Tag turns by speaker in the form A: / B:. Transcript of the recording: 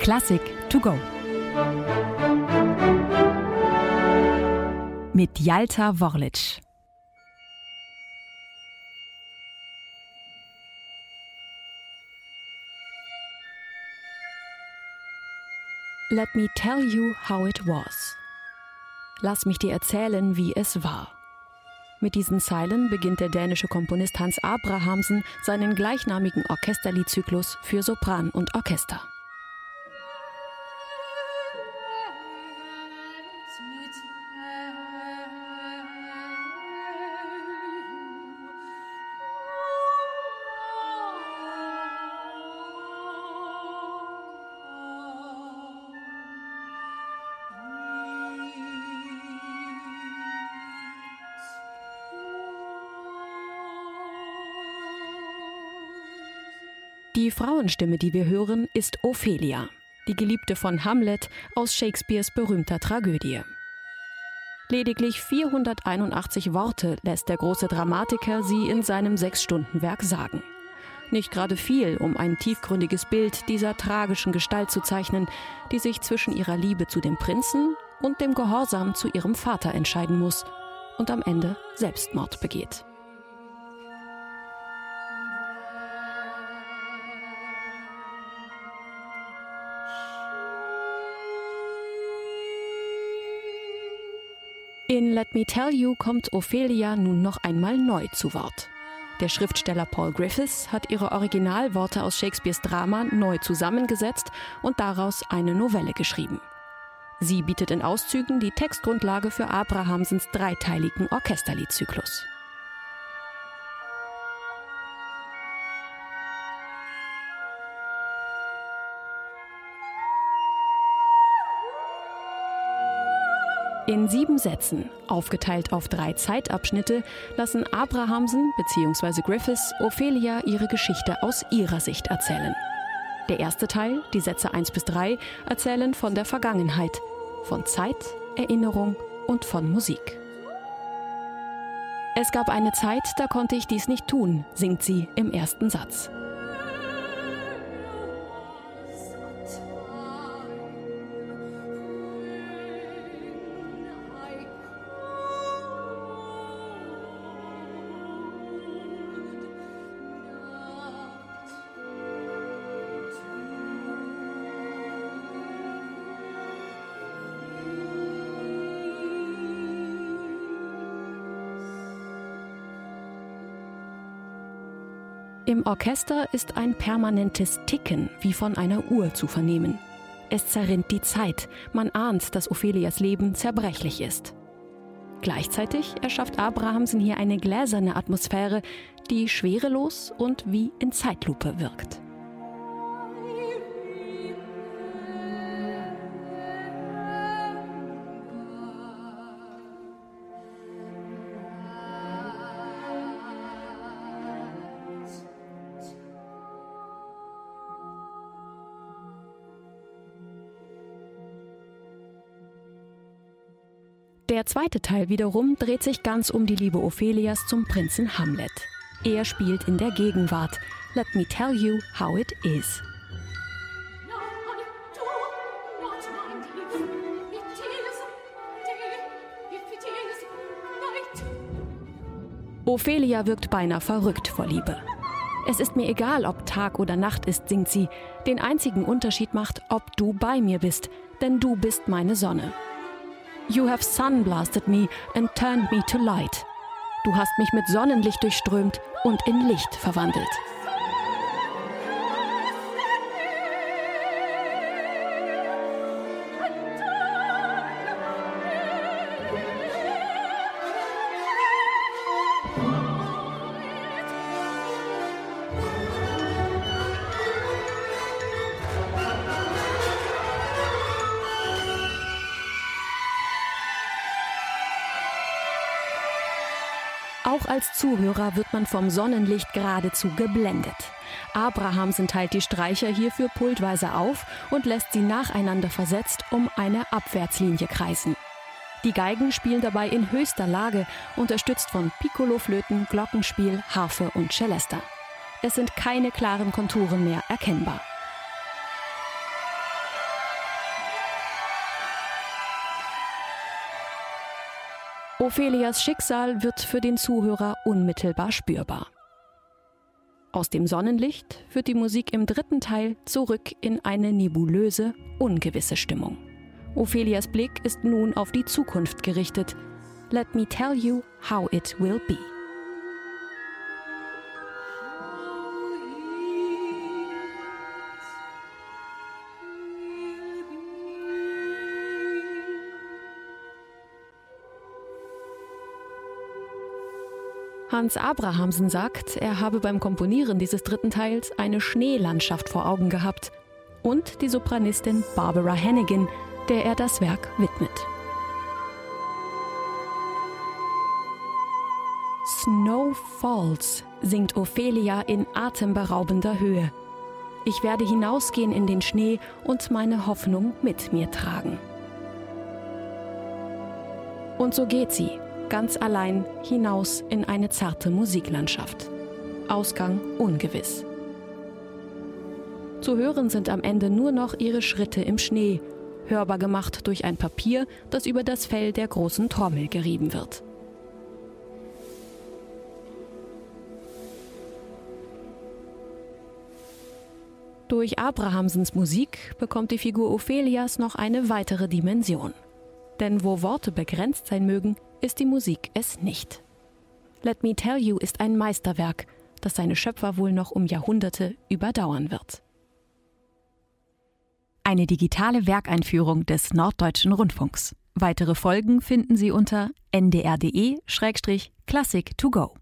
A: Klassik to go. Mit Jalta Worlic. Let me tell you how it was. Lass mich dir erzählen, wie es war. Mit diesen Zeilen beginnt der dänische Komponist Hans Abrahamsen seinen gleichnamigen Orchesterliedzyklus für Sopran und Orchester. Die Frauenstimme, die wir hören, ist Ophelia, die Geliebte von Hamlet aus Shakespeares berühmter Tragödie. Lediglich 481 Worte lässt der große Dramatiker sie in seinem Sechs-Stunden-Werk sagen. Nicht gerade viel, um ein tiefgründiges Bild dieser tragischen Gestalt zu zeichnen, die sich zwischen ihrer Liebe zu dem Prinzen und dem Gehorsam zu ihrem Vater entscheiden muss und am Ende Selbstmord begeht. In Let Me Tell You kommt Ophelia nun noch einmal neu zu Wort. Der Schriftsteller Paul Griffiths hat ihre Originalworte aus Shakespeares Drama neu zusammengesetzt und daraus eine Novelle geschrieben. Sie bietet in Auszügen die Textgrundlage für Abrahamsens dreiteiligen Orchesterliedzyklus. In sieben Sätzen, aufgeteilt auf drei Zeitabschnitte, lassen Abrahamsen bzw. Griffiths Ophelia ihre Geschichte aus ihrer Sicht erzählen. Der erste Teil, die Sätze 1 bis 3, erzählen von der Vergangenheit, von Zeit, Erinnerung und von Musik. Es gab eine Zeit, da konnte ich dies nicht tun, singt sie im ersten Satz. Im Orchester ist ein permanentes Ticken wie von einer Uhr zu vernehmen. Es zerrinnt die Zeit, man ahnt, dass Ophelias Leben zerbrechlich ist. Gleichzeitig erschafft Abrahamsen hier eine gläserne Atmosphäre, die schwerelos und wie in Zeitlupe wirkt. Der zweite Teil wiederum dreht sich ganz um die Liebe Ophelias zum Prinzen Hamlet. Er spielt in der Gegenwart. Let me tell you how it is. Ophelia wirkt beinahe verrückt vor Liebe. Es ist mir egal, ob Tag oder Nacht ist, singt sie. Den einzigen Unterschied macht, ob du bei mir bist, denn du bist meine Sonne. You have sunblasted me and turned me to light. Du hast mich mit Sonnenlicht durchströmt und in Licht verwandelt. Auch als Zuhörer wird man vom Sonnenlicht geradezu geblendet. Abrahamsen teilt die Streicher hierfür pultweise auf und lässt sie nacheinander versetzt um eine Abwärtslinie kreisen. Die Geigen spielen dabei in höchster Lage, unterstützt von Piccolo-Flöten, Glockenspiel, Harfe und Celesta. Es sind keine klaren Konturen mehr erkennbar. Ophelias Schicksal wird für den Zuhörer unmittelbar spürbar. Aus dem Sonnenlicht führt die Musik im dritten Teil zurück in eine nebulöse, ungewisse Stimmung. Ophelias Blick ist nun auf die Zukunft gerichtet. Let me tell you how it will be. Hans Abrahamsen sagt, er habe beim Komponieren dieses dritten Teils eine Schneelandschaft vor Augen gehabt und die Sopranistin Barbara Hannigan, der er das Werk widmet. Snow Falls singt Ophelia in atemberaubender Höhe. Ich werde hinausgehen in den Schnee und meine Hoffnung mit mir tragen. Und so geht sie, ganz allein hinaus in eine zarte Musiklandschaft. Ausgang ungewiss. Zu hören sind am Ende nur noch ihre Schritte im Schnee, hörbar gemacht durch ein Papier, das über das Fell der großen Trommel gerieben wird. Durch Abrahamsens Musik bekommt die Figur Ophelias noch eine weitere Dimension. Denn wo Worte begrenzt sein mögen, ist die Musik es nicht. Let Me Tell You ist ein Meisterwerk, das seine Schöpfer wohl noch um Jahrhunderte überdauern wird.
B: Eine digitale Werkeinführung des Norddeutschen Rundfunks. Weitere Folgen finden Sie unter ndr.de-classic to go.